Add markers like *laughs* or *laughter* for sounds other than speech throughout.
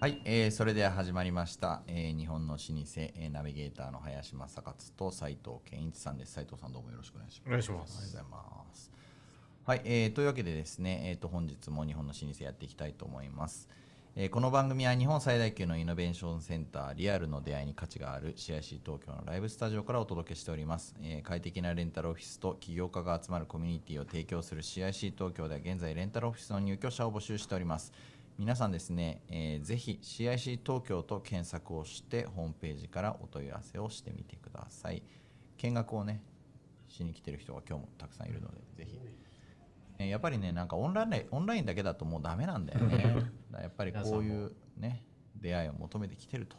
はい、えー、それでは始まりました、えー、日本の老舗、えー、ナビゲーターの林正勝と斉藤健一さんです。斉藤さんどうもよろしくお願いします。お願いします。ありがとうございます。はい、えー、というわけでですね、えーと、と本日も日本の老舗やっていきたいと思います、え、この番組は日本最大級のイノベーションセンターリアルの出会いに価値がある CIC 東京のライブスタジオからお届けしております、え、快適なレンタルオフィスと起業家が集まるコミュニティを提供する CIC 東京では現在レンタルオフィスの入居者を募集しております。皆さんですね、えー、ぜひ CIC 東京と検索をしてホームページからお問い合わせをしてみてください。見学をねしに来てる人が今日もたくさんいるのでぜひ、やっぱりねなんかオンラインオンラインだけだともうダメなんだよねやっぱりこういうね出会いを求めてきてると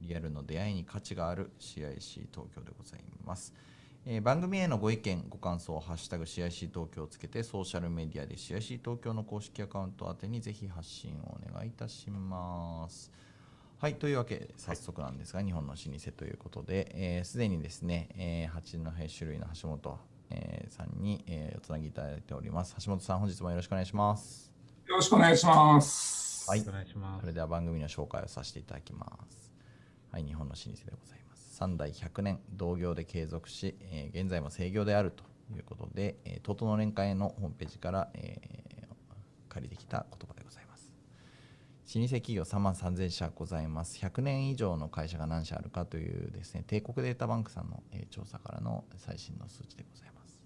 リアルの出会いに価値がある CIC 東京でございます。えー、番組へのご意見、ご感想をハッシュタグ CIC 東京をつけてソーシャルメディアで CIC 東京の公式アカウント宛てにぜひ発信をお願いいたします。はい、というわけで早速なんですが、はい、日本の老舗ということで、す、え、で、にですね、えー、八戸種類の橋本、えー、さんに、えー、おつなぎいただいております。橋本さん、本日もよろしくお願いします。よろしくお願いします。はい、それでは番組の紹介をさせていただきます。はい、日本の老舗でございます。3代100年同業で継続し、えー、現在も制業であるということで、えー、トの連会のホームページから、えー、借りてきた言葉でございます。老舗企業3万3000社ございます。100年以上の会社が何社あるかというですね、帝国データバンクさんの、えー、調査からの最新の数値でございます。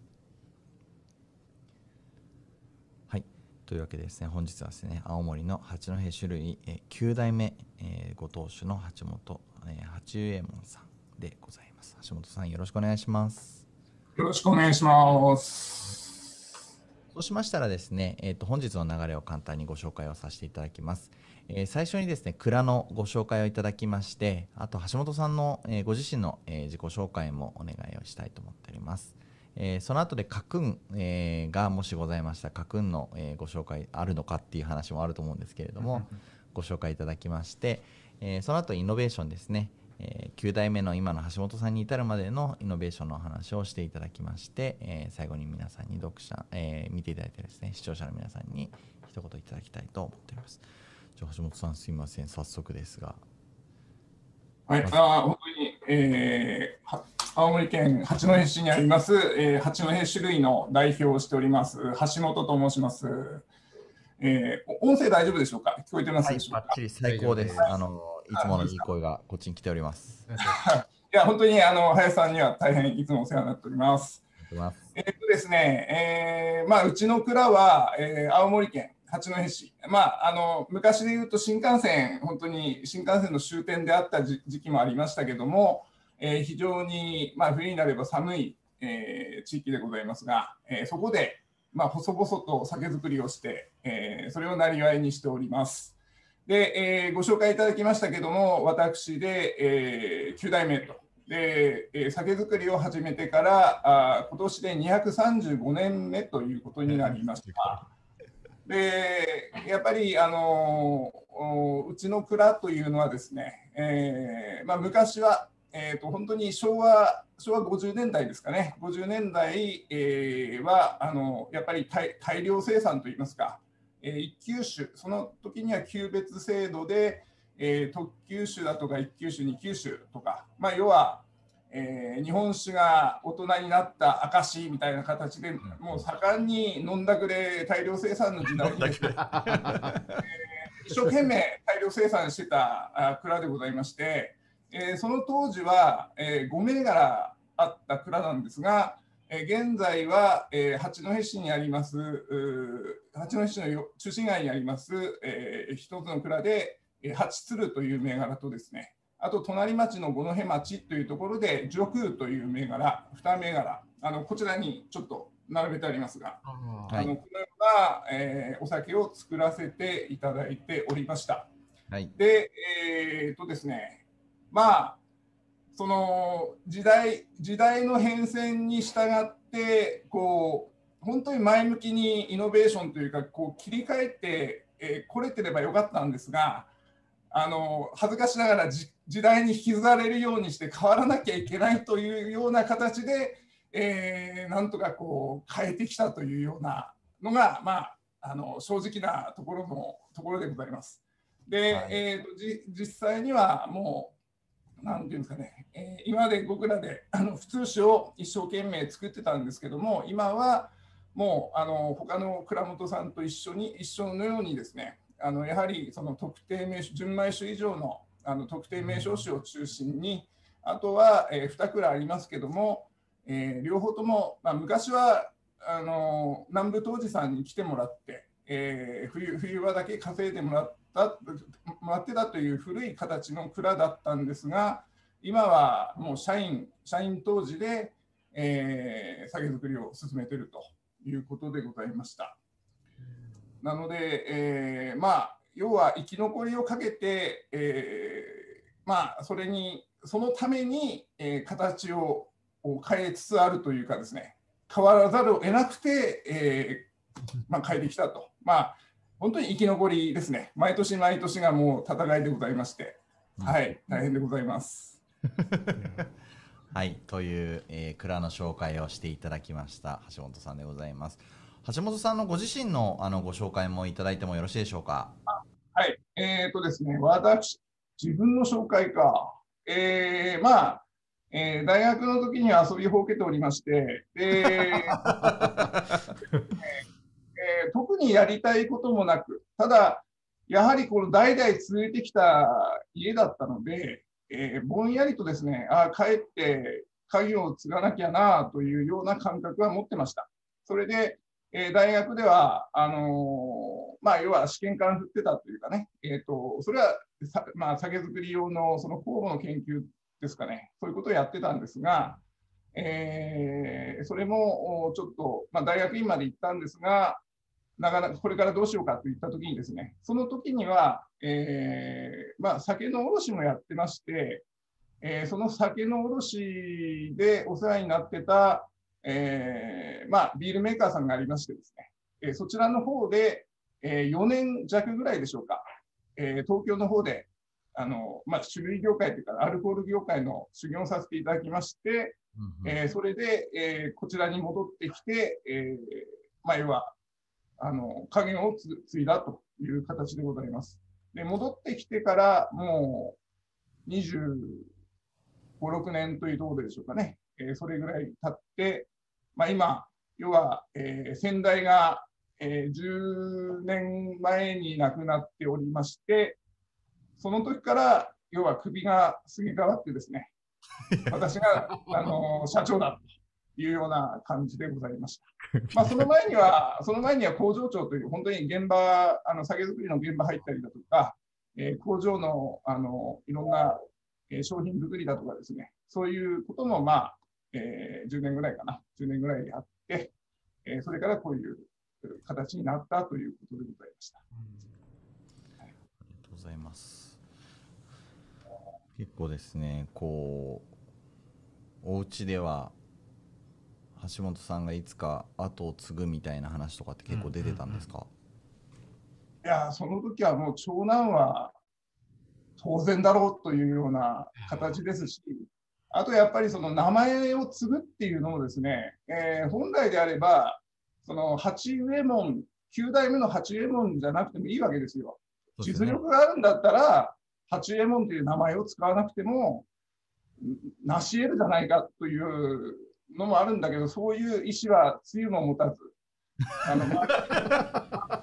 はい。というわけでですね、本日はですね、青森の八戸種類、えー、9代目、えー、ご当主の八本、えー、八右衛門さんでございます。橋本さん、よろしくお願いします。よろしくお願いします。そうしましたらですね、えー、と本日の流れを簡単にご紹介をさせていただきます。えー、最初にですね、蔵のご紹介をいただきまして、あと橋本さんの、えー、ご自身の、えー、自己紹介もお願いをしたいと思っております。えー、その後で家訓、えー、がもしございました。家訓の、えー、ご紹介あるのかっていう話もあると思うんですけれどもご紹介いただきまして、えー、その後イノベーションですね、えー、9代目の今の橋本さんに至るまでのイノベーションの話をしていただきまして、えー、最後に皆さんに読者、えー、見ていただいてですね視聴者の皆さんに一言いただきたいと思っております。じゃ橋本さんすいません。早速ですが。はい。あ本当に、えー、青森県八戸市にあります、えー、八戸種類の代表をしております橋本と申しますえー、音声大丈夫でしょうか？聞こえてますでしょうか、はい、最高です。あのいつものいい声がこっちに来ております。*laughs* いや、本当にあの林さんには大変いつもお世話になっております。えっとですね、えー、まあ、うちの蔵は、えー、青森県八戸市、まあ、あの昔で言うと新幹線、本当に新幹線の終点であった時期もありましたけども、えー、非常に、まあ、冬になれば寒い、えー、地域でございますが、えー、そこで、まあ、細々と酒造りをして、えー、それをなりわいにしております。で、えー、ご紹介いただきましたけども、私で、えー、9代目と。で、えー、酒造りを始めてからあ今年で235年目ということになりました。で、やっぱり、あのうちの蔵というのはですね、えーまあ、昔は、えーと、本当に昭和昭和50年代ですかね、50年代、えー、はあのやっぱり大量生産といいますか、えー、一級種、その時には級別制度で、えー、特級種だとか一級種、二級種とか、まあ、要は、えー、日本酒が大人になった証みたいな形で、もう盛んに飲んだくれ大量生産の時代に、えー、一生懸命大量生産してた蔵でございまして、えー、その当時は、えー、5銘柄あった蔵なんですが、え現在は、え八戸市にあります八戸市の中心街にあります、えー、一つの蔵で、え八鶴という銘柄とですねあと隣町の五戸町というところで上空という銘柄2銘柄あのこちらにちょっと並べてありますが、はい、あのこのような、えー、お酒を作らせていただいておりました。はい、で、えー、っとですねまあその時代時代の変遷に従ってこう本当に前向きにイノベーションというかこう切り替えてこ、えー、れてればよかったんですがあの恥ずかしながら時代に引きずられるようにして変わらなきゃいけないというような形で、えー、なんとかこう変えてきたというようなのが、まあ、あの正直なところのところでございます。で、はい、えーと、じ実際にはもう、なんていうんですかね、えー、今まで僕らであの普通紙を一生懸命作ってたんですけども、今はもうあの他の蔵元さんと一緒に一緒のようにですね、あのやはりその特定名称純米酒以上のあの特定名称種を中心に、あとは、えー、2蔵ありますけども、えー、両方とも、まあ、昔はあの南部当時さんに来てもらって、えー、冬冬場だけ稼いでもらったもらってたという古い形の蔵だったんですが今はもう社員社員当時で、えー、酒造りを進めているということでございました。なので、えー、まあ要は生き残りをかけて、えー、まあそれにそのために、えー、形を変えつつあるというかですね変わらざるを得なくて、えーまあ、変えてきたと。まあ本当に生き残りですね。毎年毎年がもう戦いでございまして、はい、大変でございます。*laughs* はい、という、えー、蔵の紹介をしていただきました橋本さんでございます。橋本さんのご自身のあのご紹介もいただいてもよろしいでしょうか？はい、えっ、ー、とですね、私、自分の紹介か。えー、まあ、えー、大学の時には遊びほうけておりまして、でえー、*laughs* 特にやりたいこともなく、ただ、やはりこの代々続いてきた家だったので、えー、ぼんやりとですね、ああ帰って家業を継がなきゃなというような感覚は持ってました。それで、えー、大学では、あのー、まあ、要は試験管振ってたというかね、えーと、それはまあ、酒造り用のその酵母の研究ですかね、そういうことをやってたんですが、えー、それもちょっと、まあ、大学院まで行ったんですが、なかなかこれからどうしようかといったときにですね、その時には、えーまあ、酒の卸もやってまして、えー、その酒の卸でお世話になってた、えーまあ、ビールメーカーさんがありましてですね、えー、そちらの方で、えー、4年弱ぐらいでしょうか、えー、東京の方であの、まあ、種類業界というか、アルコール業界の修行をさせていただきまして、うんうん、えー、それで、えー、こちらに戻ってきて、えー、まあ、要は、あの、加減を継いだという形でございます。で、戻ってきてからもう25、6年というところでしょうかね。えー、それぐらい経って、まあ、今、要は、えー、先代が、えー、10年前に亡くなっておりまして、その時から要は首がすげ替わってですね、*laughs* 私があの社長だというような感じでございました。まあ、その前には、*laughs* その前には工場長という、本当に現場、あの酒造りの現場入ったりだとか、えー、工場のあのいろんな、えー、商品作りだとかですね、そういうことも、まあえー、10年ぐらいかな、10年ぐらいやって、えー、それからこういう形になったということでございました。ありがとうございます。結構ですねこうお家では橋本さんがいつか後を継ぐみたいな話とかって結構出てたんですか、いやその時はもう長男は当然だろうというような形ですし、あとやっぱりその名前を継ぐっていうのもですね、えー、本来であれば、その八右衛門、9代目の八右衛門じゃなくてもいいわけですよ。実力があるんだったら、八右衛門という名前を使わなくても成し得るじゃないかというのもあるんだけど、そういう意思はつゆも持たず、あの、まあ、*laughs*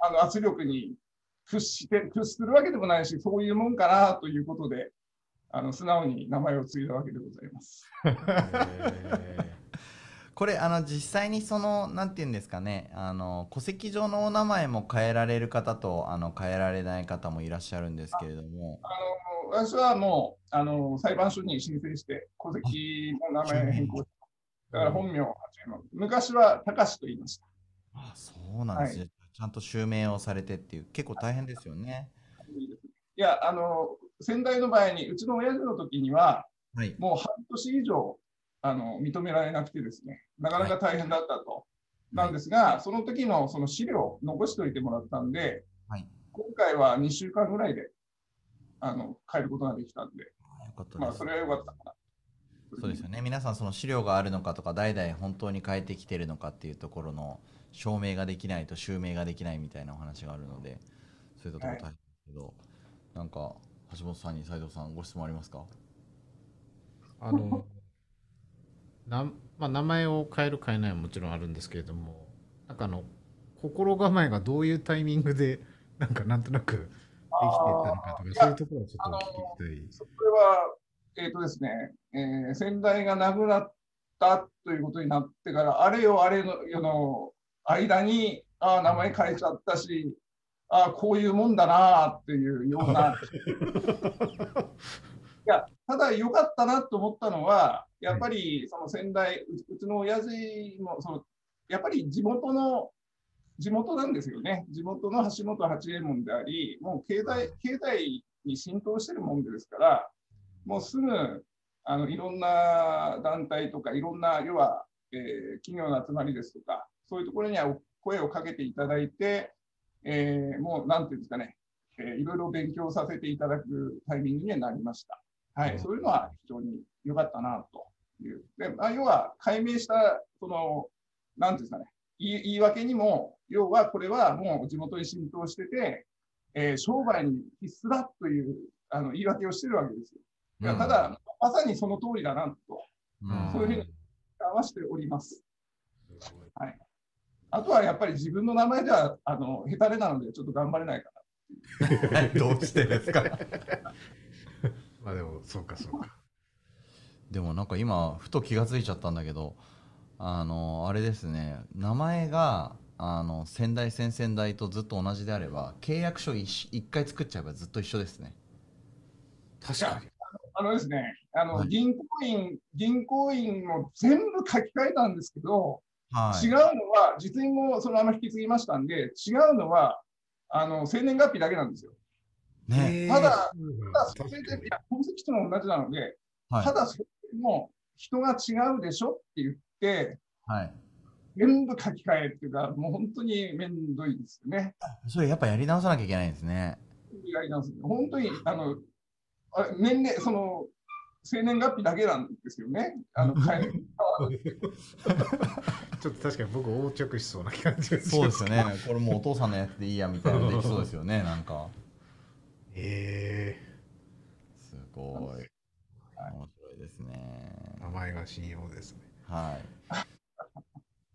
あの圧力に屈して屈するわけでもないし、そういうもんかなということで、あの素直に名前を継いだわけでございます。これあの実際にそのなんて言うんですかねあの戸籍上のお名前も変えられる方とあの変えられない方もいらっしゃるんですけれどもあの私はもうあの裁判所に申請して戸籍の名前変更だから本名昔は高志と言いました。あそうなんですね、はい、ちゃんと襲名をされてっていう結構大変ですよね。い。やあの先代の場合にうちの親父の時には、はい、もう半年以上あの認められなくてですね、なかなか大変だったと。はい、なんですが、その時のその資料を残しておいてもらったんで、はい、今回は2週間ぐらいであの変えることができたんで、まあ、それは良かったかな。そうですよね。皆さんその資料があるのかとか代々本当に変えてきてるのかっていうところの証明ができないと襲名ができないみたいなお話があるのでそういったところ大変ですけけど、なんか橋本さんに斉藤さんご質問ありますか？あのな、まあ、名前を変える変えないはもちろんあるんですけれどもなんかあの心構えがどういうタイミングでなんかなんとなくたのかとかそういうところをちょっと聞きたい。それは、えっ、ー、とですね、えー、先代が亡くなったということになってからあれよあれのよの間にああ名前変えちゃったしああこういうもんだなっていうような。*laughs* いやただ良かったなと思ったのは、やっぱりその先代、うちの親父もその、やっぱり地元の、地元なんですよね。地元の橋本八右衛門であり、もう経済経済に浸透してるもんですから、もうすぐあのいろんな団体とか、いろんな、要は、えー、企業の集まりですとか、そういうところには声をかけていただいて、えー、もうなんていうんですかね、えー、いろいろ勉強させていただくタイミングにはなりました。はい、そういうのは非常に良かったなという。でまあ、要は解明した、その、なんていうんですかね、言い訳にも、要はこれはもう地元に浸透してて、えー、商売に必須だというあの言い訳をしてるわけですよ。ただ、まさにその通りだなと、うん、そういうふうに合わせております。はい、あとはやっぱり自分の名前ではあの下手れなので、ちょっと頑張れないかな *laughs* どうしてですか？*laughs* まあでも、そうかそうか。でもなんか今、ふと気がついちゃったんだけど、あの、あれですね、名前が、あの、先代先々代とずっと同じであれば、契約書一回作っちゃえばずっと一緒ですね。確かに。あのですね、あの、はい、銀行員、銀行員も全部書き換えたんですけど、はい、違うのは、実印もそのまま引き継ぎましたんで、違うのは、あの、生年月日だけなんですよ。ね、ただ、ただそれで、いや、本籍とも同じなので、はい、ただそれも人が違うでしょって言って、はい、全部書き換えっていうか、もう本当にめんどいですよね。それやっぱやり直さなきゃいけないんですね。やり直す。本当に、あの、あ年齢、その、生年月日だけなんですよね。あの、*laughs* 変えちょっと確かに僕横着しそうな感じがそうですよね。これもうお父さんのやつでいいやみたいなできそうですよね、*laughs* なんか。ええー、すごい。面白いですね。名前が信用ですね。はい。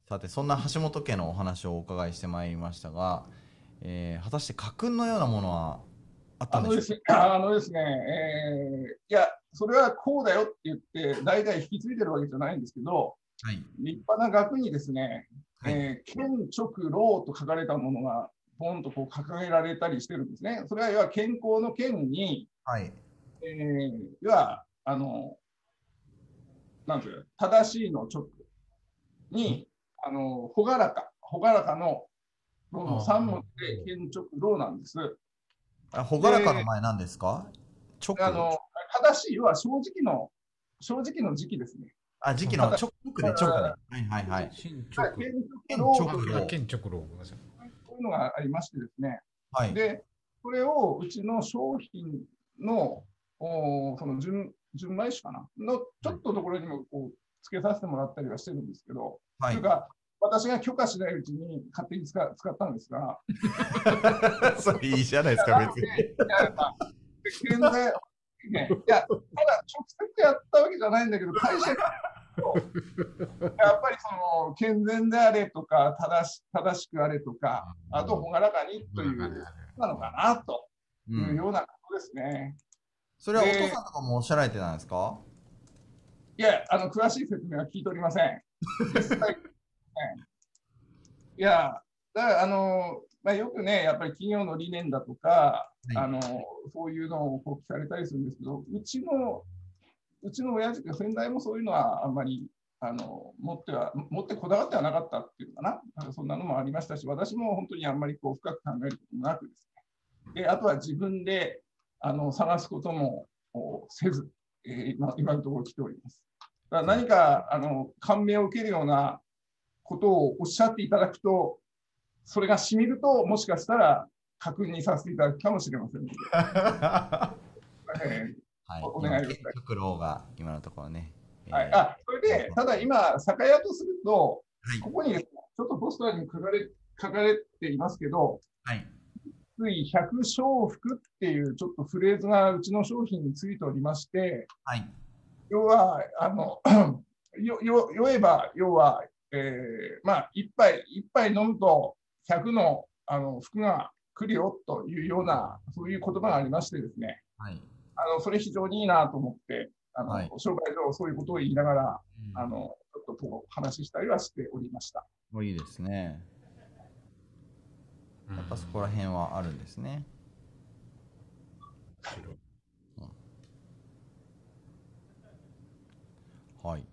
さて、そんな橋本家のお話をお伺いしてまいりましたが、えー、果たして家訓のようなものはあったんでしょうか？あのですね、えー、いや、それはこうだよって言って、代々引き継いでるわけじゃないんですけど、はい、立派な額にですね、はい、えー、県直老と書かれたものがポンとこう掲げられたりしてるんですね。それは要は健康の健に、はいえー、要は、あの、なんていう正しいの直に、あの、ほがらか、ほがらかの、の3文字で健直老なんです？あ、ほがらかの前何ですか？直あの正しい、要は正直の、正直の時期ですね。あ、時期の直で、直で。はいはいはい。健直老。健直老。そういうのがありましてですね、はい、でこれをうちの商品のおその純純米酒かなのちょっとところにもこう付けさせてもらったりはしてるんですけど、はい、というか私が許可しないうちに勝手に使使ったんですが。*laughs* それいいじゃないですか、別に。現在ね、いや、ただ直接やったわけじゃないんだけど、会社がやっぱりその健全であれとか正し正しくあれとか、あと朗らかにというなのかなというようなことですね。それはお父さんとかもおっしゃられてたんですか？いや、あの詳しい説明は聞いておりません。*laughs* い。や、だからあの、まあ、よくね、やっぱり企業の理念だとか、はい、あのそういうのをこう聞かれたりするんですけど、うちのうちの親父先代もそういうのはあんまりあの持っては持ってこだわってはなかったっていうかな、なんかそんなのもありましたし、私も本当にあんまりこう深く考えることもなくですね、であとは自分であの探すこともせず、えー、今今のところ来ております。だから何かあの感銘を受けるようなことをおっしゃっていただくと、それがしみると、もしかしたら確認させていただくかもしれませんので。え *laughs* ーはい、お願いします。極老が今のところね。はい、あそれで、ただ今、酒屋とすると、はい、ここに、ね、ちょっとポスターに書かれ書かれていますけど、はい、水百商服っていうちょっとフレーズがうちの商品についておりまして、はい、要は、あの、*clears throat* よ、よ、酔えば、要は、えー、まあ、一杯、一杯飲むと100の、あの、服が来るよというような、そういう言葉がありましてですね。はい。あの、それ非常にいいなと思って、あの、はい、商売上そういうことを言いながら、うん、あの、ちょっとこう話したりはしておりました。もういいですね。やっぱそこら辺はあるんですね。はい。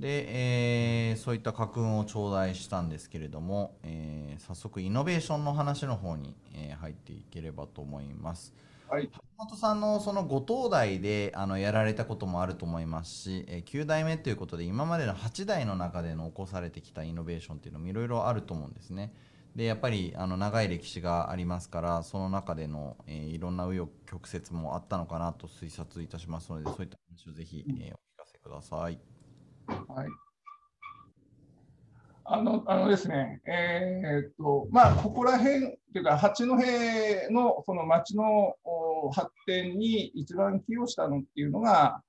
で、えー、そういった家訓を頂戴したんですけれども、えー、早速イノベーションの話の方に、えー、入っていければと思います。はい、橋本さんのそのご当代であのやられたこともあると思いますし、えー、9代目ということで今までの8代の中での起こされてきたイノベーションっていうのもいろいろあると思うんですね。でやっぱりあの長い歴史がありますからその中での、えー、いろんな紆余曲折もあったのかなと推察いたしますのでそういった話をぜひ、えー、お聞かせください。はいあのあのですね、えー、っとまあ、ここら辺というか、八戸のその町の発展に一番寄与したのっていうのが、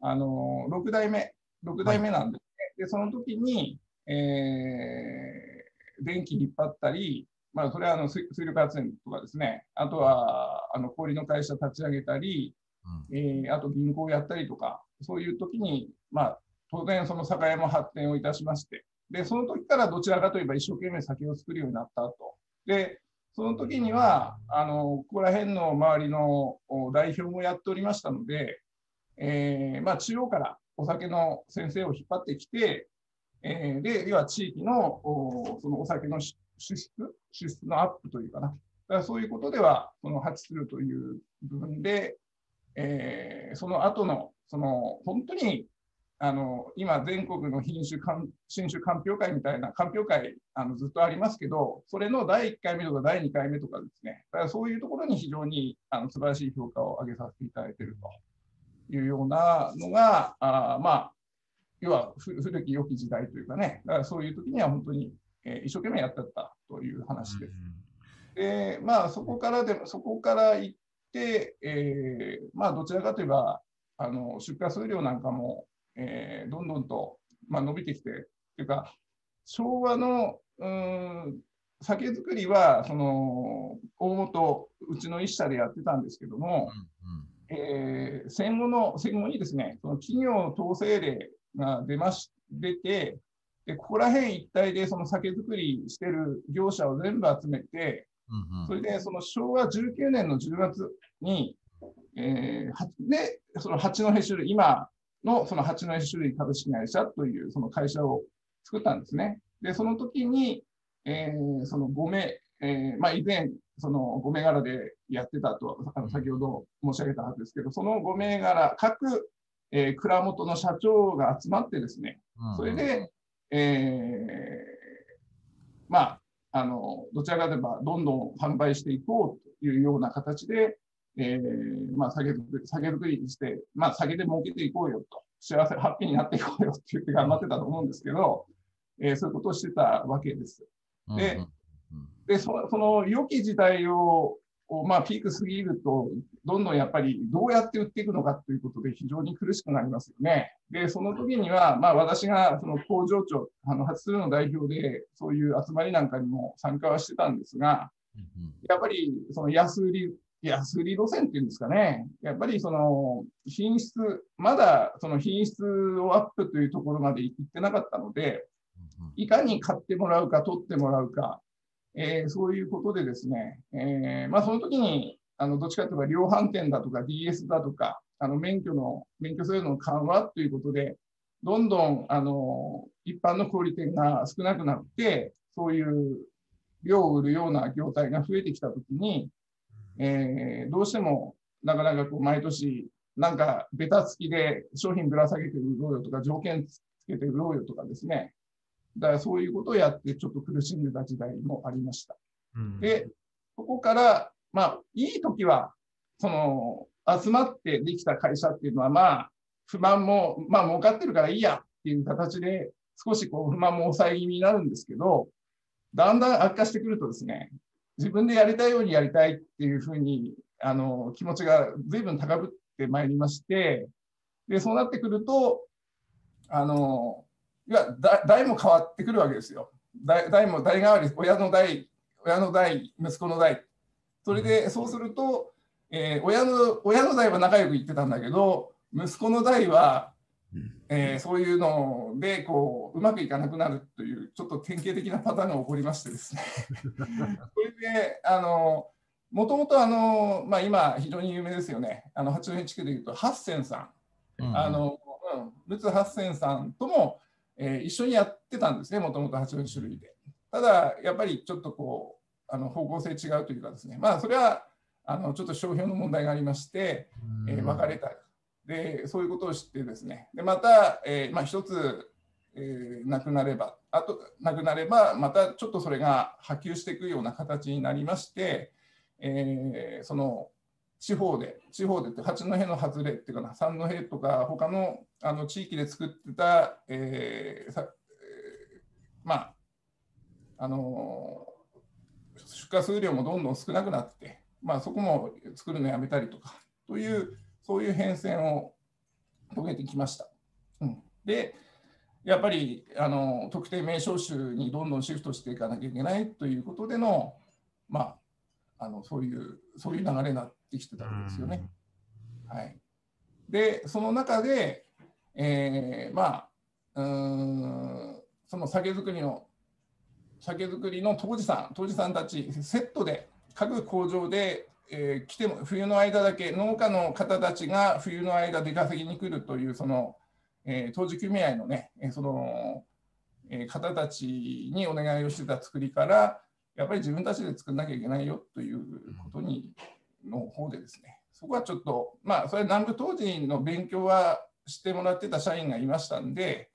あの6代目、6代目なんですね。はい、で、その時に、えー電気引っ張ったり、まあ、それはあの水力発電とかですね、あとはあの氷の会社立ち上げたり、うん、えー、あと銀行をやったりとか、そういう時に、まあ、当然その酒屋も発展をいたしまして、で、その時からどちらかといえば一生懸命酒を作るようになったと。で、その時には、あの、ここら辺の周りの代表もやっておりましたので、えー、まあ、中央からお酒の先生を引っ張ってきて、えー、で、要は地域のおそのお酒の支出、支出のアップというかな。だからそういうことでは、その発するという部分で、えー、その後の、その本当にあの今、全国の品種新種鑑評会みたいな鑑評会あのずっとありますけど、それの第1回目とか第2回目とかですね、だからそういうところに非常にあの素晴らしい評価を上げさせていただいているというようなのが、あまあ、要は古き良き時代というかね、だからそういう時には本当に、えー、一生懸命やってたという話です。で、まあそこからでも、そこから行って、えー、まあどちらかといえば、あの出荷数量なんかも、えー、どんどんと、まあ、伸びてきて、というか、昭和のうん酒造りは、その大元、うちの一社でやってたんですけども、うんうん、えー、戦後の、戦後にですね、その企業統制令が出まし、出て、で、ここら辺一帯でその酒造りしてる業者を全部集めて、うんうん、それでその昭和19年の10月に、えー、で、その八戸種類、今のその八戸種類株式会社というその会社を作ったんですね。で、その時に、えー、その米、えー、まあ以前、その5銘柄でやってたと、あの先ほど申し上げたはずですけど、その5銘柄、各えー、蔵元の社長が集まってですね、それで、えー、まあ、あの、どちらかといえば、どんどん販売していこうというような形で、えー、まあ、酒造り、にして、まあ、酒で儲けていこうよと、幸せ、ハッピーになっていこうよって言って頑張ってたと思うんですけど、えー、そういうことをしてたわけです。で、でそその良き時代をこうまあ、ピーク過ぎると、どんどんやっぱりどうやって売っていくのかということで非常に苦しくなりますよね。で、その時には、まあ、私がその工場長、あの初通の代表で、そういう集まりなんかにも参加はしてたんですが、やっぱりその安売り、安売り路線っていうんですかね、やっぱりその品質、まだその品質をアップというところまで行ってなかったので、いかに買ってもらうか、取ってもらうか、えー、そういうことでですね、えー、まあ、その時に、あの、どっちかというと量販店だとか DS だとか、あの、免許の、免許制度の緩和ということで、どんどん、あの、一般の小売店が少なくなって、そういう量を売るような業態が増えてきたときに、えー、どうしても、なかなかこう、毎年、なんか、ベタ付きで商品ぶら下げて売ろうよとか、条件つけて売ろうよとかですね、だからそういうことをやってちょっと苦しんでた時代もありました。うん、で、そこから、まあ、いい時は、その、集まってできた会社っていうのは、まあ、不満も、まあ、儲かってるからいいやっていう形で、少しこう、不満も抑え気味になるんですけど、だんだん悪化してくるとですね、自分でやりたいようにやりたいっていうふうにあの気持ちが随分高ぶってまいりまして、でそうなってくると、あのいや代も変わってくるわけですよ。代代も代替わり、親の代、親の代、息子の代。それで、そうすると、えー、親の親の代は仲良く言ってたんだけど、息子の代はえー、そういうのでこううまくいかなくなるというちょっと典型的なパターンが起こりましてですね。*laughs* それであのもともとあの、まあ、今非常に有名ですよね。あの八戸地区でいうと八千さん、うん、あの、うん、陸奥八千さんとも、えー、一緒にやってたんですねもともと八戸種類で。ただやっぱりちょっとこうあの方向性違うというかですね。まあそれはあのちょっと商標の問題がありまして、えー、別れた。でそういうことを知ってですね。でまた、えー、まあ、一つ、えー、なくなればあとなくなればまたちょっとそれが波及していくような形になりまして、えー、その地方で地方でって八戸の外れっていうかな三戸とか他のあの地域で作ってた、えーさえー、まああの出荷数量もどんどん少なくなって、まあ、そこも作るのやめたりとかというそういう変遷を遂げてきました。うん、でやっぱりあの特定名称種にどんどんシフトしていかなきゃいけないということでの,、まあ、あのそういうそういう流れになってきてたわけですよね。はい、でその中で、えー、まあうんその酒造りの酒造りの杜氏さん杜氏さんたちセットで各工場でえー、来ても冬の間だけ農家の方たちが冬の間出稼ぎに来るというその、えー、当時組合のねその、えー、方たちにお願いをしてた作りからやっぱり自分たちで作んなきゃいけないよということにの方でですねそこはちょっとまあそれ南部当時の勉強はしてもらってた社員がいましたんで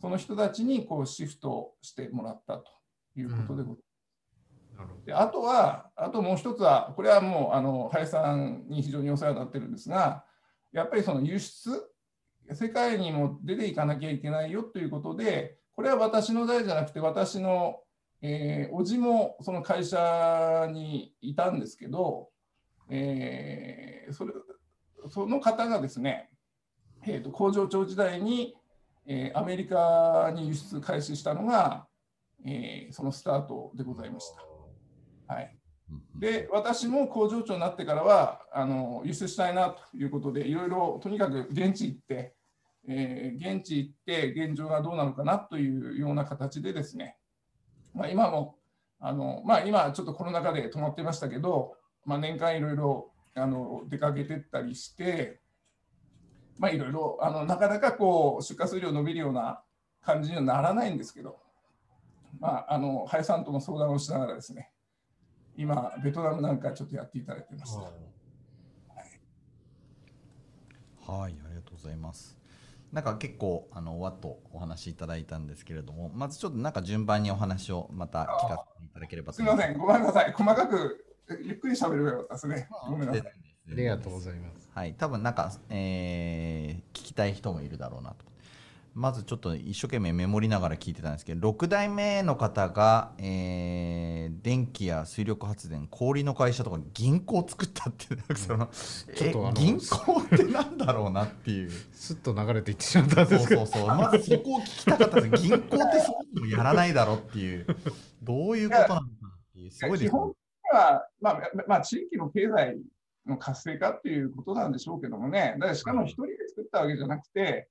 その人たちにこうシフトしてもらったということでございます。うんであとは、あともう一つは、これはもうあの林さんに非常にお世話になってるんですが、やっぱりその輸出、世界にも出ていかなきゃいけないよということで、これは私の代じゃなくて、私の、えー、おじもその会社にいたんですけど、えー、それその方がですね、えーと、工場長時代に、えー、アメリカに輸出開始したのが、えー、そのスタートでございました。はい、で私も工場長になってからはあの輸出したいなということでいろいろとにかく現地行って、えー、現地行って現状がどうなのかなというような形でですね、まあ、今もあの、まあ、今ちょっとコロナ禍で止まってましたけど、まあ、年間いろいろあの出かけてったりして、まあ、いろいろあのなかなかこう出荷数量伸びるような感じにはならないんですけど、まあ、あの林さんとも相談をしながらですね今、ベトナムなんかちょっとやっていただいてました。はい、はい、ありがとうございます。なんか結構あのわっとお話しいただいたんですけれども、まずちょっとなんか順番にお話をまた聞かせていただければすみません、ごめんなさい。細かくゆっくり喋ればよかったですね。ごめんなさい。ありがとうございます。はい、多分なんか、えー、聞きたい人もいるだろうなとまずちょっと一生懸命メモりながら聞いてたんですけど6代目の方が、えー、電気や水力発電氷の会社とか銀行を作ったってその、ちょっと銀行ってなんだろうなっていう。すっと流れていってしまったんですけど。そうそうそう。まずそこを聞きたかったです。銀行ってそもそもやらないだろうっていう。どういうことなのかっていうすごいです、基本は、まあまあ、地域の経済の活性化っていうことなんでしょうけどもね。だからしかも一人で作ったわけじゃなくて、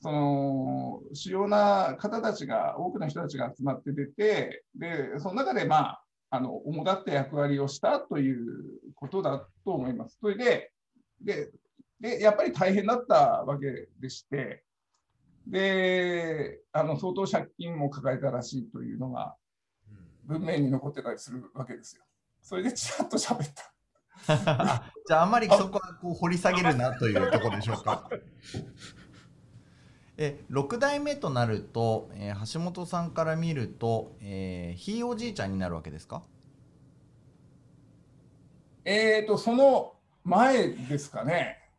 その主要な方たちが、多くの人たちが集まって出て、でその中で、まあ、あの主だった役割をしたということだと思います。それででで、やっぱり大変だったわけでして、であの相当借金も抱えたらしいというのが文面に残ってたりするわけですよ。それでちらっと喋った。*laughs* じゃあ、あんまりそこはこう掘り下げるなというところでしょうか？え6代目となると、えー、橋本さんから見ると、えー、ひいおじいちゃんになるわけですか？えっ、ー、とその前ですかね。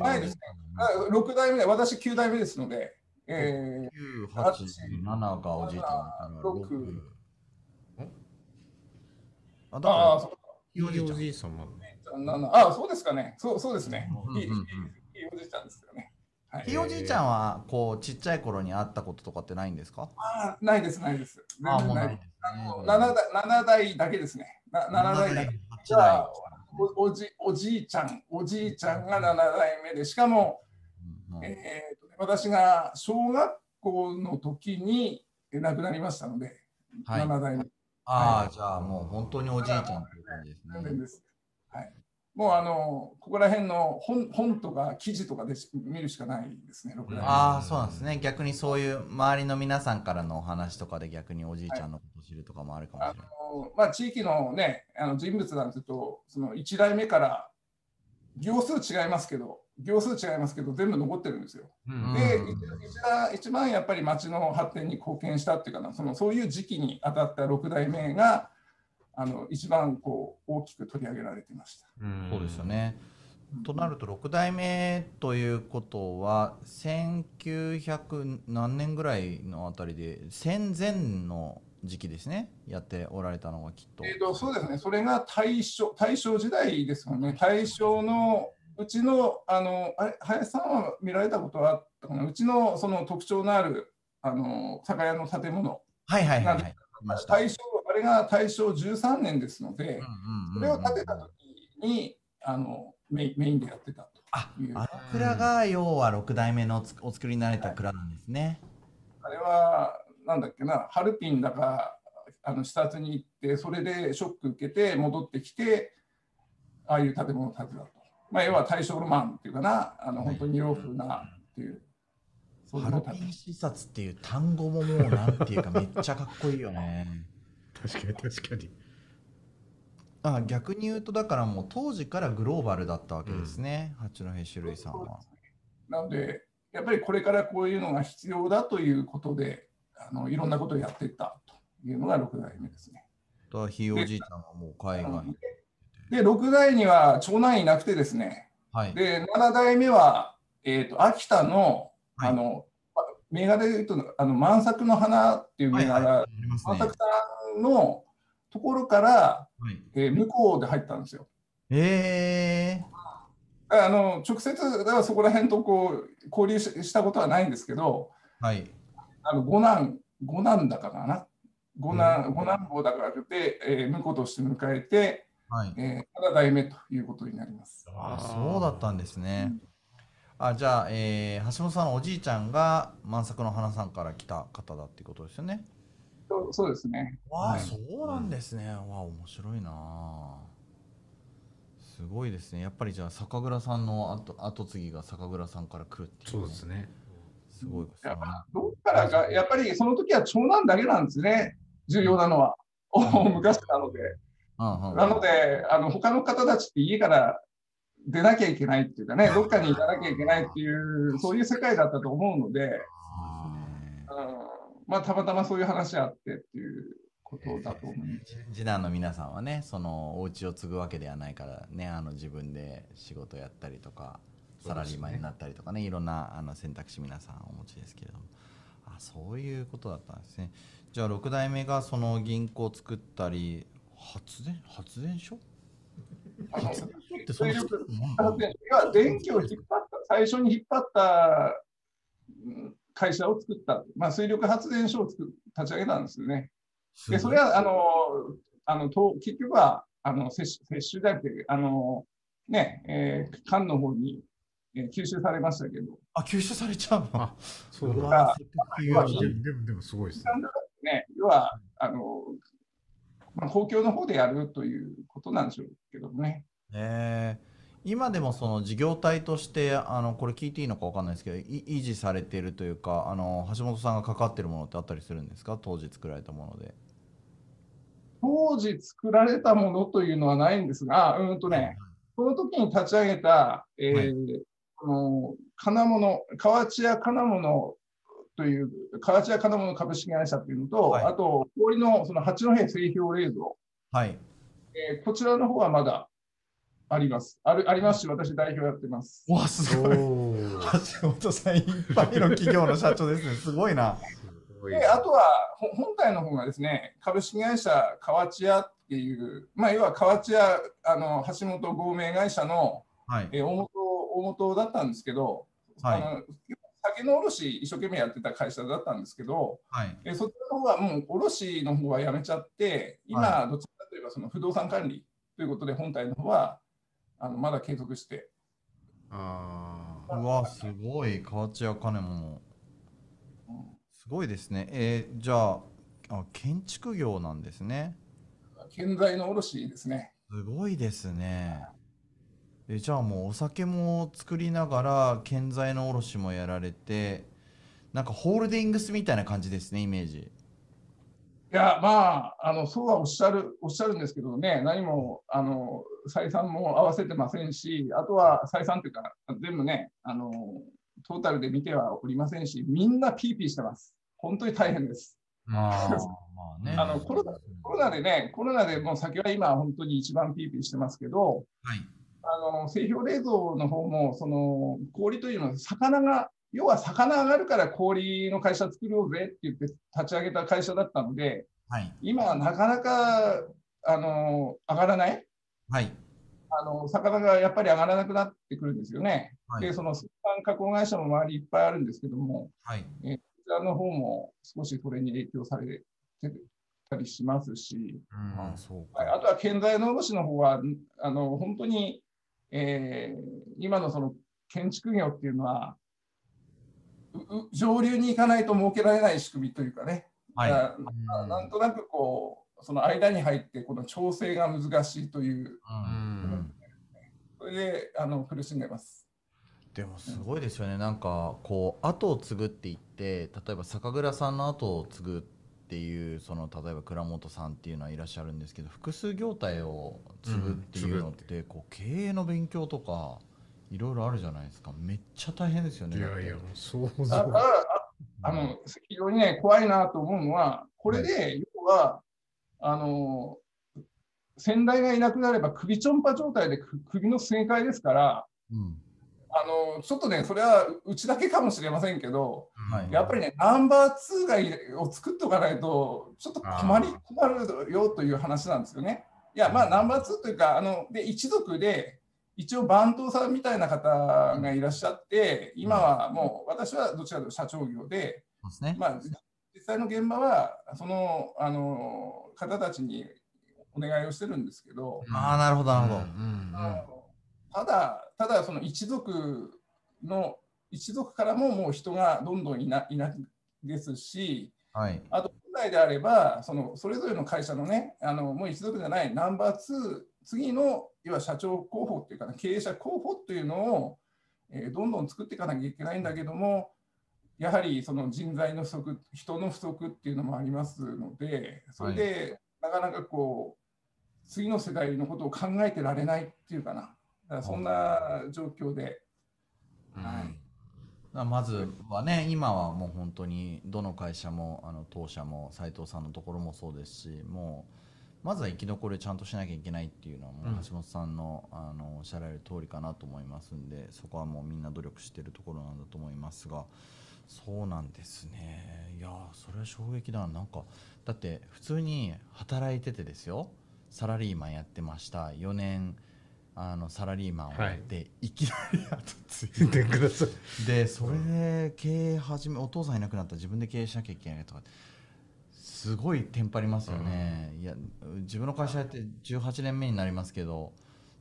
前ですね。6代目私9代目ですので。えー、9、8、7がおじいちゃんだから6。あ、ああ、そうひいおじいさんも。ああ、そうですかね。そうそうですね。いいおじいちゃんですよね。ひいおじいちゃんはこうちっちゃい頃に会ったこととかってないんですか？あないですないです。あもうないです、ね、7, 代7代だけですね。な7代だけ。じゃあおおじおじいちゃんおじいちゃんが7代目でしかも、うんえーとね、私が小学校の時に亡くなりましたので、はい、7代目。ああ、はい、じゃあもう本当におじいちゃんという感じですね。はいもうあのここら辺の本本とか記事とかで見るしかないですね、ああ、そうなんですね。逆にそういう周りの皆さんからのお話とかで逆におじいちゃんのことを知るとかもあるかもしれない。はい、あまあ、地域の,、ね、あの人物なんていうと、その1代目から行数違いますけど、行数違いますけど、全部残ってるんですよ。うん、で一番、一番やっぱり町の発展に貢献したっていうかな、そのそういう時期に当たった6代目が、あの一番こう大きく取り上げられていました。そうですよね。となると6代目ということは1900何年ぐらいのあたりで戦前の時期ですねやっておられたのがきっと。えーと、そうですねそれが大正大正時代ですよね大正のうちのあのあれ林さんは見られたことはあったかなうちのその特徴のあるあの酒屋の建物。はいはいはい、はい、大正あれが大正13年ですので、それを建てた時にあのメインでやってたとああの蔵が要は6代目のお作りになれた蔵なんですね。はい、あれはなんだっけなハルピンだかあの視察に行ってそれでショック受けて戻ってきてああいう建物を建てたと。まあ、要は大正ロマンっていうかなあの本当に洋風なっていう。ハルピン視察っていう単語ももうなんていうかめっちゃかっこいいよね。確かに確かに。あ逆に言うとだからもう当時からグローバルだったわけですね、うん、八戸種類さんは。なのでやっぱりこれからこういうのが必要だということであのいろんなことをやっていったというのが6代目ですね。だひいおじいちゃんはもう海外。で6代には長男いなくてですね、はい、で7代目は、えーと、秋田の,、はい、あの銘柄で言うとあの満作の花っていう銘柄、はいはい。ね、満作さんのところから、はい、えー、向こうで入ったんですよ。えー、あの直接ではそこら辺とこう交流したことはないんですけど、はい、あの五男五男だからな？五男五男坊だからで、えー、婿として迎えて、はいえー、ただ代目ということになります。あそうだったんですね。あじゃあ、えー、橋本さんのおじいちゃんが万作の花さんから来た方だっていうことですよね。そうそうですね。わあ、はい、そうなんですね。わあ、面白いな。すごいですね。やっぱりじゃあ酒蔵さんの後後継ぎが酒蔵さんから来るっていう、そうですね。すごいですね。どっからか、やっぱりその時は長男だけなんですね。重要なのは。*laughs* 昔なので。なので、あの他の方たちって家から出なきゃいけないっていうかね、どっかに行かなきゃいけないっていう、そういう世界だったと思うので、まあ、たまたまそういう話あってっていうことだと思います。*laughs* 次男の皆さんはね、そのお家を継ぐわけではないからね、あの自分で仕事やったりとか、サラリーマンになったりとかね、いろんなあの選択肢皆さんお持ちですけれども。あそういうことだったんですね。じゃあ6代目がその銀行を作ったり、発電発電所？発電所ってそういう電気を引っ張った、最初に引っ張った会社を作った、まあ、水力発電所を作立ち上げたんですよね。でそれはあのあのと結局はあの接種接種じゃなくて、あのねえー、缶の方に、えー、吸収されましたけど。あ、吸収されちゃうの？そうだ。でもでもすごいですね。要は、あの、まあ、公共の方でやるということなんでしょうけどね。えー今でもその事業体としてあのこれ聞いていいのか分かんないですけど維持されているというかあの橋本さんが関わっているものってあったりするんですか？当時作られたもので。当時作られたものというのはないんですが、うんとね、その時に立ち上げた、えー、はい、この金物、河内屋金物という、河内屋金物株式会社というのと、はい、あと、氷のその八戸製氷冷蔵、はい。えー、こちらの方はまだあります。あるありますし、私代表やってます。わ、すごい。橋本さん、いっぱいの企業の社長ですね。すごいな。であとは本体の方がですね、株式会社河内屋っていう、まあ、要は河内屋、あの橋本合名会社の、はい、え大元大元だったんですけど、はい、あの酒の卸一生懸命やってた会社だったんですけど、はい、えそちらの方はもう卸の方はやめちゃって、今、どちらかといえばその不動産管理ということで、本体の方はあのまだ継続してああ。うわ、すごい。河内屋金も。すごいですね。えー、じゃああ、建築業なんですね。建材の卸ですね。すごいですね。えじゃあもうお酒も作りながら建材の卸もやられてなんかホールディングスみたいな感じですねイメージいやまああのそうはおっしゃるおっしゃるんですけどね何もあの採算も合わせてませんし、あとは採算というか、全部ね、あのトータルで見てはおりませんし、みんなピーピーしてます。本当に大変です。あ *laughs* まあね、あのコロナコロナでね、コロナでもう先は今、本当に一番ピーピーしてますけど、はい、あの製氷冷蔵の方も、その氷というのは、魚が、要は魚上がるから氷の会社作ろうぜって言って立ち上げた会社だったので、はい、今、なかなかあの上がらない。はい、あの魚がやっぱり上がらなくなってくるんですよね。はい、で、その水産加工会社も周りいっぱいあるんですけども、はい、えこちらの方も少しそれに影響されてたりしますし、うん、あはい、あとは建材の卸の方はあの本当に、えー、今のその建築業っていうのは、上流に行かないと設けられない仕組みというかね、はい、なんとなくこう、その間に入ってこの調整が難しいという、うん、それであの苦しんでます。でもすごいですよね、なんかこう後を継ぐって言って例えば酒蔵さんの後を継ぐっていうその例えば倉本さんっていうのはいらっしゃるんですけど複数業態を継ぐっていうのって、こう経営の勉強とかいろいろあるじゃないですか。めっちゃ大変ですよね。いやいやそうそうあの非常にね怖いなと思うのはこれで要はあの先代がいなくなれば首ちょんぱ状態で首の正解ですから、うん、あのちょっとねそれはうちだけかもしれませんけど、はい、やっぱりねナンバー2がを作っておかないとちょっと困り困るよという話なんですよね。いやまあナンバー2というかあので一族で一応番頭さんみたいな方がいらっしゃって今はもう私はどちらかというと社長業で、ね、まあ実際の現場はそのあの方たちにお願いをしてるんですけど、ああなるほどなるほど、ただただその一族の一族からももう人がどんどんいないなですし、はい、あと本来であればそのそれぞれの会社のねあのもう一族じゃないナンバー2次の要は社長候補っていうか、ね、経営者候補っていうのを、えー、どんどん作っていかなきゃいけないんだけどもやはりその人材の不足、人の不足っていうのもありますので、それでなかなかこう、次の世代のことを考えてられないっていうかな、だからそんな状況で。はい、まずはね、今はもう本当にどの会社も、あの当社も斉藤さんのところもそうですし、もうまずは生き残りをちゃんとしなきゃいけないっていうのは、もう橋本さんのあのおっしゃられる通りかなと思いますんで、そこはもうみんな努力しているところなんだと思いますが。そうなんですね。いやそれは衝撃だ。ななんかだって普通に働いててですよ。サラリーマンやってました。4年あのサラリーマンをやって、はい、いきなり後ついてください。でそれで経営始めお父さんいなくなった。ら自分で経営しなきゃいけないとか。すごいテンパりますよね、うん、いや自分の会社やって18年目になりますけど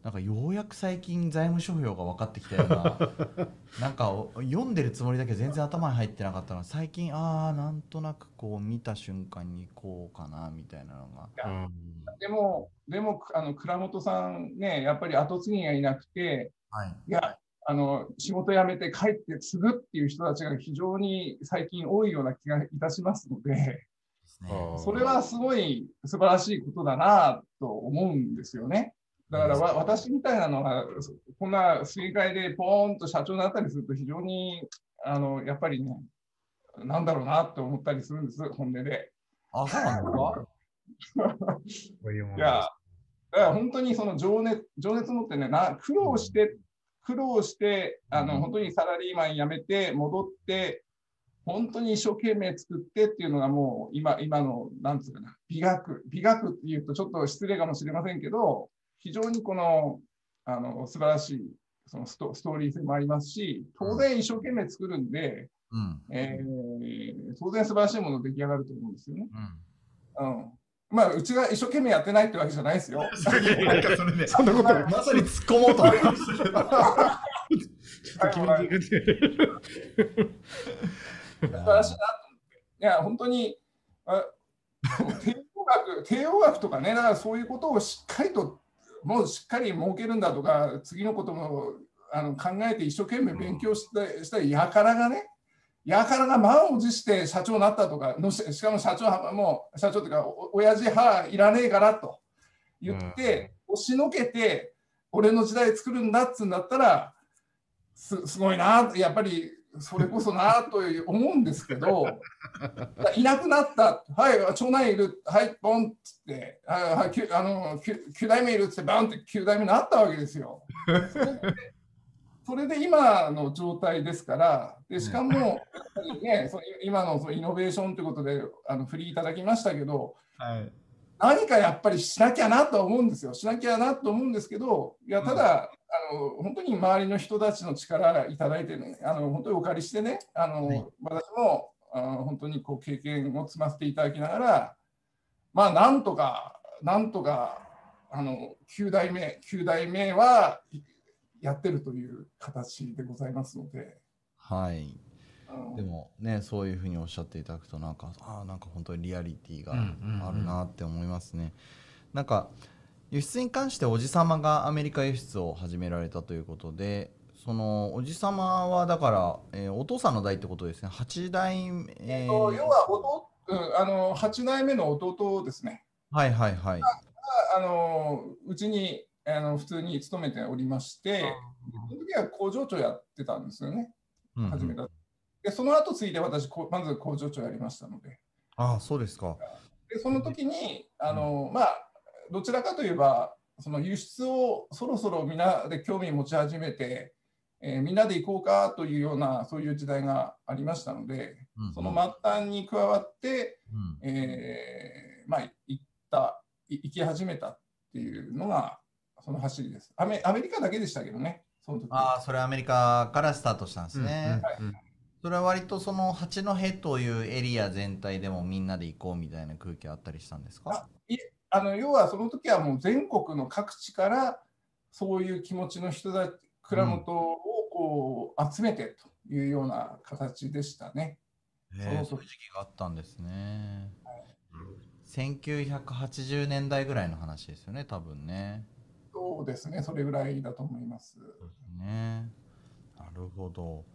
なんかようやく最近財務諸表が分かってきたような *laughs* なんか読んでるつもりだけど全然頭に入ってなかったの最近ああなんとなくこう見た瞬間にこうかなみたいなのが。でもでもあの倉本さんねやっぱり後継ぎがいなくて、はい、いやあの仕事辞めて帰って継ぐっていう人たちが非常に最近多いような気がいたしますので。ね、それはすごい素晴らしいことだなと思うんですよね。だからわ私みたいなのが、こんな水害でポーンと社長になったりすると、非常にあのやっぱりね、なんだろうなって思ったりするんです、本音で。あ、そうなんですか？*laughs* いや、だから本当にその情熱情熱持ってねな、苦労して、苦労して、あの、本当にサラリーマン辞めて、戻って、本当に一生懸命作ってっていうのがもう今今のなんつうかな美学。美学っていうとちょっと失礼かもしれませんけど非常にこのあの素晴らしいそのストストーリー性もありますし当然一生懸命作るんで、うんえー、当然素晴らしいもの出来上がると思うんですよね。うん、うんまあ、うちが一生懸命やってないってわけじゃないですよ。*laughs* なんかそれね、そんなことまさに突っ込もうと思います。*laughs* ちょっと気持ち素晴らしいなと思って。いや、本当に、あ *laughs* 帝王学、帝王学とかね、だからそういうことをしっかりと、もうしっかり設けるんだとか、次のこともあの考えて一生懸命勉強したしたやからがね、やからが満を持して社長になったとかのし、しかも社長はもう、社長というか、お親父はいらねえからと言って、押しのけて、俺の時代作るんだっつうんだったら、すすごいな、やっぱりそれこそなと思うんですけど、*laughs* いなくなった、はい、長男いる、はい、ボンっつって、はい、あの 9, 9代目いるっつって、バンって9代目になったわけですよ。*laughs* それで今の状態ですから、でしかも、ね、その今のそのイノベーションということであの振りいただきましたけど、はい、何かやっぱりしなきゃなとは思うんですよ。しなきゃなと思うんですけど、いやただ、あの本当に周りの人たちの力いただいて、ね、あの本当にお借りしてね、あの、はい、私もあの本当にこう経験を積ませていただきながら、まあなんとか、なんとか、あの9代目、9代目はやってるという形でございますので。はい。でもねそういうふうにおっしゃっていただくとなんかあなんか本当にリアリティがあるなって思いますね。なんか輸出に関しておじさまがアメリカ輸出を始められたということでそのおじさまはだから、えー、お父さんの代ってことですね8代、えー、要は弟、うん、あの8代目の弟ですね。はいはいはい。あのうちにあの普通に勤めておりまして、その時は工場長やってたんですよね、初めた。で、その後ついで私、まず工場長やりましたので。ああ、そうですか。で、その時に、あの、まあ、どちらかといえば、その輸出をそろそろみんなで興味持ち始めて、えー、みんなで行こうかというようなそういう時代がありましたので、うん。うん、その末端に加わって、うん、えー、まあ、行った行き始めたっていうのがその走りです。アメ。アメリカだけでしたけどね、その時。ああ、それアメリカからスタートしたんですね。うんうん。はい、それは割とその八戸というエリア全体でもみんなで行こうみたいな空気あったりしたんですか？いあの要はその時はもう全国の各地からそういう気持ちの人たち、蔵元をこう集めてというような形でしたね。うん、そういう時期があったんですね。はい、1980年代ぐらいの話ですよね、多分ね。そうですね、それぐらいだと思います。ね、なるほど。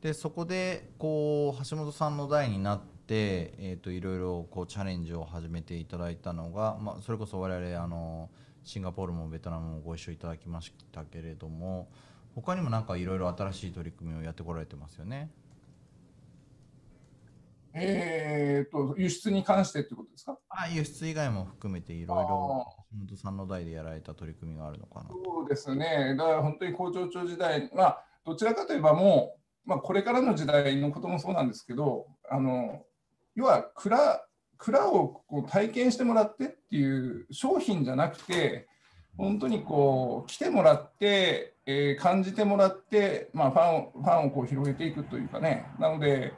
でそこでこう橋本さんの代になって、えーと、いろいろこうチャレンジを始めていただいたのが、まあ、それこそ我々あのシンガポールもベトナムもご一緒いただきましたけれども他にもなんかいろいろ新しい取り組みをやってこられてますよね？えーと、輸出に関してってことですか？あ輸出以外も含めていろいろ本さんの代でやられた取り組みがあるのかなそうですね、だから本当に工場長時代、まあ、どちらかといえばもう、まあ、これからの時代のこともそうなんですけど、あの要は蔵蔵をこう体験してもらってっていう商品じゃなくて、本当にこう来てもらって、えー、感じてもらって、まあ、ファンをファンをこう広げていくというかね、なので、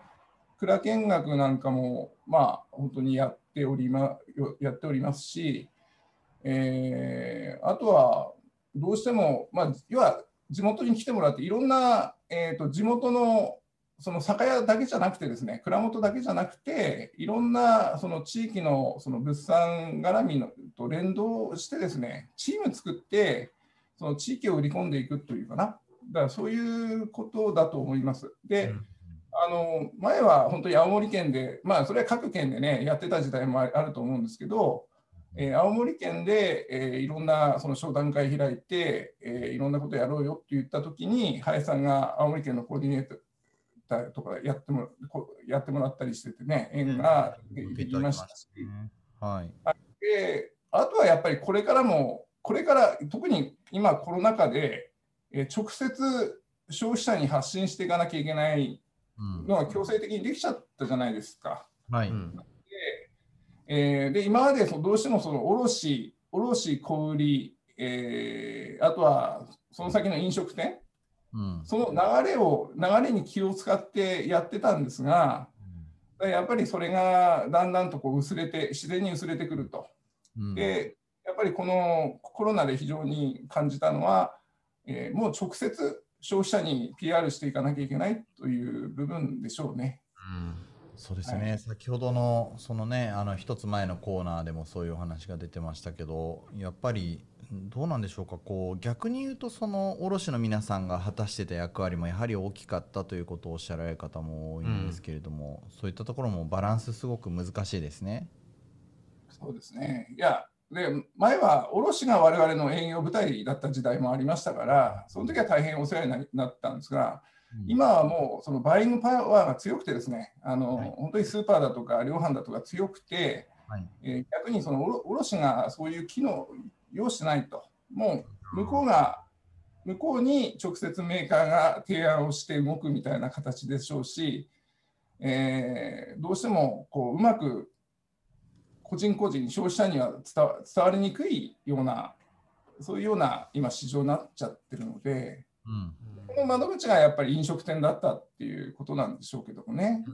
蔵見学なんかも、まあ、本当にやっており,、ま、やっておりますし、えー、あとはどうしても、まあ、要は地元に来てもらって、いろんな、えーと、地元のその酒屋だけじゃなくてですね、蔵元だけじゃなくて、いろんなその地域のその物産絡みのと連動してですね、チーム作って、その地域を売り込んでいくというかな、だからそういうことだと思います。で、うんあの前は本当に青森県で、まあ、それは各県でね、やってた時代もあると思うんですけど、えー、青森県で、えー、いろんなその商談会開いて、えー、いろんなことやろうよって言ったときに、林さんが青森県のコーディネーターとかやってもやってもらったりしててね、縁ができましたし、はい、であとはやっぱりこれからも、これから特に今コロナ禍で、えー、直接消費者に発信していかなきゃいけないのは強制的にできちゃったじゃないですか。はい、でえー、で今までそのどうしてもその卸、卸、小売、えー、あとはその先の飲食店、うん、その流れを、流れに気を使ってやってたんですが、やっぱりそれがだんだんとこう薄れて、自然に薄れてくると。うん、で、やっぱりこのコロナで非常に感じたのは、えー、もう直接消費者に PR していかなきゃいけないという部分でしょうね。うん。そうですね、はい、先ほどのそのねあの一つ前のコーナーでもそういうお話が出てましたけどやっぱりどうなんでしょうか？こう逆に言うとその卸の皆さんが果たしてた役割もやはり大きかったということをおっしゃられる方も多いんですけれども、うん、そういったところもバランスすごく難しいですね。そうですね。いやで前は卸が我々の営業部隊だった時代もありましたからその時は大変お世話になったんですが、うん、今はもうそのバイングパワーが強くてですねあの、はい、本当にスーパーだとか量販だとか強くて、はい、えー、逆にその卸がそういう機能を要してないと。もう向こうが向こうに直接メーカーが提案をして動くみたいな形でしょうし、えー、どうしてもこううまく個人個人消費者には伝わりにくいようなそういうような今市場になっちゃってるので、うん、この窓口がやっぱり飲食店だったっていうことなんでしょうけどもね。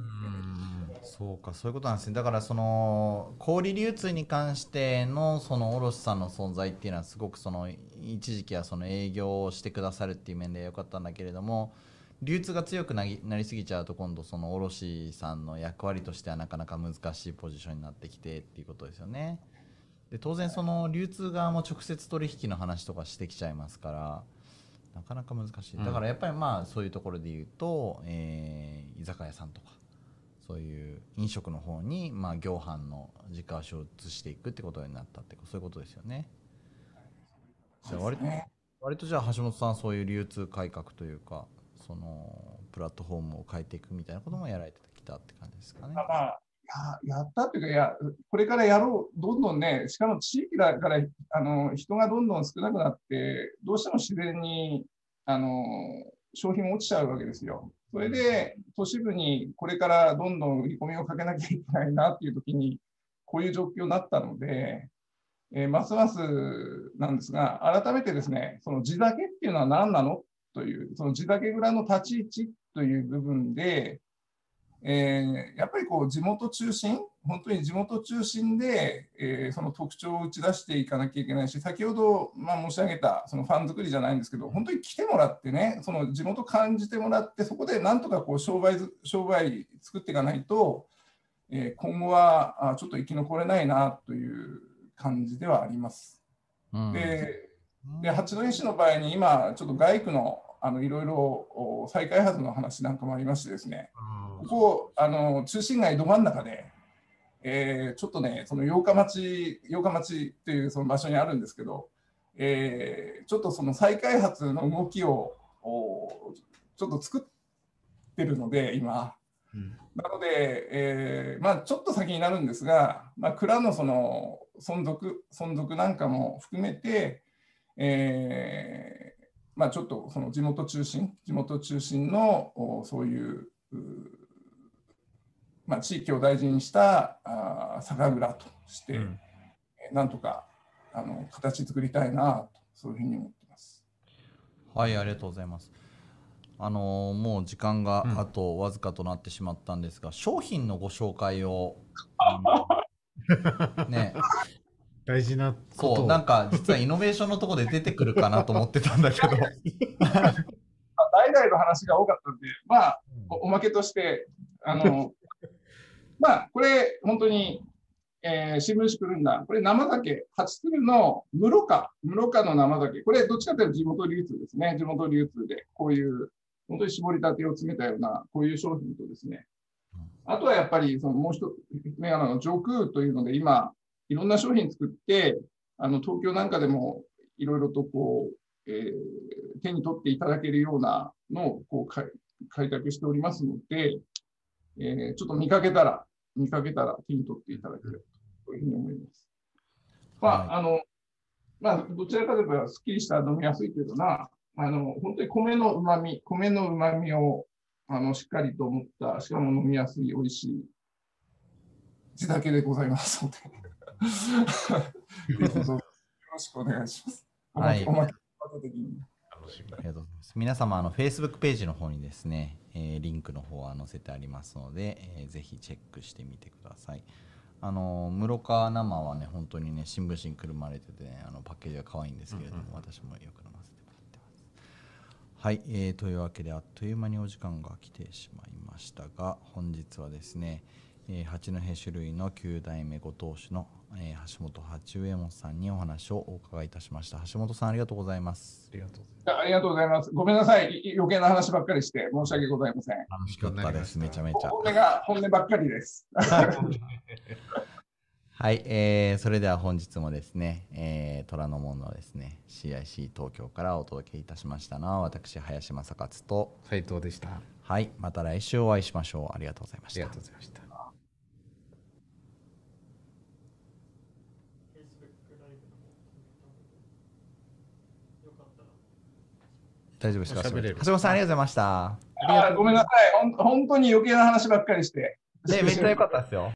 そうかそういうことなんですね。だからその小売流通に関してのその卸さんの存在っていうのはすごくその一時期はその営業をしてくださるっていう面でよかったんだけれども流通が強くなりなりすぎちゃうと今度その卸さんの役割としてはなかなか難しいポジションになってきてっていうことですよね。で当然その流通側も直接取引の話とかしてきちゃいますからなかなか難しい。だからやっぱりまあそういうところで言うと、えー、居酒屋さんとか。そういう飲食の方にまあ業販の軸足を移していくってことになったってそういうことですよね。じゃあ割と割とじゃあ橋本さんそういう流通改革というかそのプラットフォームを変えていくみたいなこともやられてきたって感じですかね。まあ、ややったっていうかや、これからやろう、どんどんね、しかも地域だからあの人がどんどん少なくなって、どうしても自然にあの商品も落ちちゃうわけですよ。それで都市部にこれからどんどん売り込みをかけなきゃいけないなっていうときに、こういう状況になったので、えー、ますますなんですが、改めてですね、その地酒っていうのは何なの？という、その地酒蔵の立ち位置という部分で、えー、やっぱりこう地元中心、本当に地元中心で、えー、その特徴を打ち出していかなきゃいけないし、先ほど、まあ、申し上げたそのファン作りじゃないんですけど、本当に来てもらってね、その地元感じてもらって、そこでなんとかこう商売商売作っていかないと、えー、今後はあちょっと生き残れないなという感じではあります。うん、でで八戸市の場合に今、ちょっと外区のあのいろいろ再開発の話なんかもありましてですね、ここあの中心街ど真ん中で、えー、ちょっとね、その八日町、八日町っていうその場所にあるんですけど、えー、ちょっとその再開発の動きをちょっと作ってるので、今。うん、なので、えーまあ、ちょっと先になるんですが、まあ、蔵のその存続存続なんかも含めて、えーまあ、ちょっとその地元中心、地元中心のそういうまあ、地域を大事にしたあ酒蔵として、うん、なんとかあの形作りたいなと、そういうふうに思ってます。はい、ありがとうございます。あのー、もう時間があとわずかとなってしまったんですが、うん、商品のご紹介を、*laughs* ね、大事なそうなんか実はイノベーションのところで出てくるかなと思ってたんだけど。代々の話が多かったんでまあおまけとしてあのまあこれ本当に、えー、新聞紙くるんだ。これ生酒初鶴の室賀室賀の生酒。これどっちかというと地元流通ですね。地元流通でこういう本当に絞りたてを詰めたようなこういう商品とですね。あとはやっぱりそのもう一つ、の上空というので今いろんな商品作って、あの東京なんかでもいろいろとこう、えー、手に取っていただけるようなのをこう開拓しておりますので、えー、ちょっと見かけたら、見かけたら手に取っていただければというふうに思います。まあ、あの、まあ、どちらかといえばすっきりした飲みやすいというのは、あの、本当に米の旨味、米の旨味を、あのしっかりと思った、しかも飲みやすい、美味しい地酒でございますので、*laughs* よろしくお願いします。はい。おまけ的に。ありがとうございます。皆様、あの、Facebook ページの方にですね、えー、リンクの方は載せてありますので、えー、ぜひチェックしてみてください。あの室川生はね本当にね新聞紙にくるまれてて、ね、あのパッケージが可愛いんですけれども、うんうん、私もよく飲ませてもらってますはい、えー、というわけであっという間にお時間が来てしまいましたが本日はですね、えー、八戸種類の9代目ご当主の、えー、橋本八右衛門さんにお話をお伺いいたしました。橋本さんありがとうございます。ありがとうありがとうございます。ごめんなさい。余計な話ばっかりして申し訳ございません。楽しかったですめちゃめちゃ。本音が本音ばっかりです。*laughs* はい、えー、それでは本日もですね、えー、虎ノ門のですね CIC 東京からお届けいたしましたのは私林正勝と斉藤でした。はいまた来週お会いしましょう。ありがとうございました。ありがとうございました大丈夫ですか？橋本さんありがとうございました。あごめんなさい。ほん本当に余計な話ばっかりして。めっちゃ良かったですよ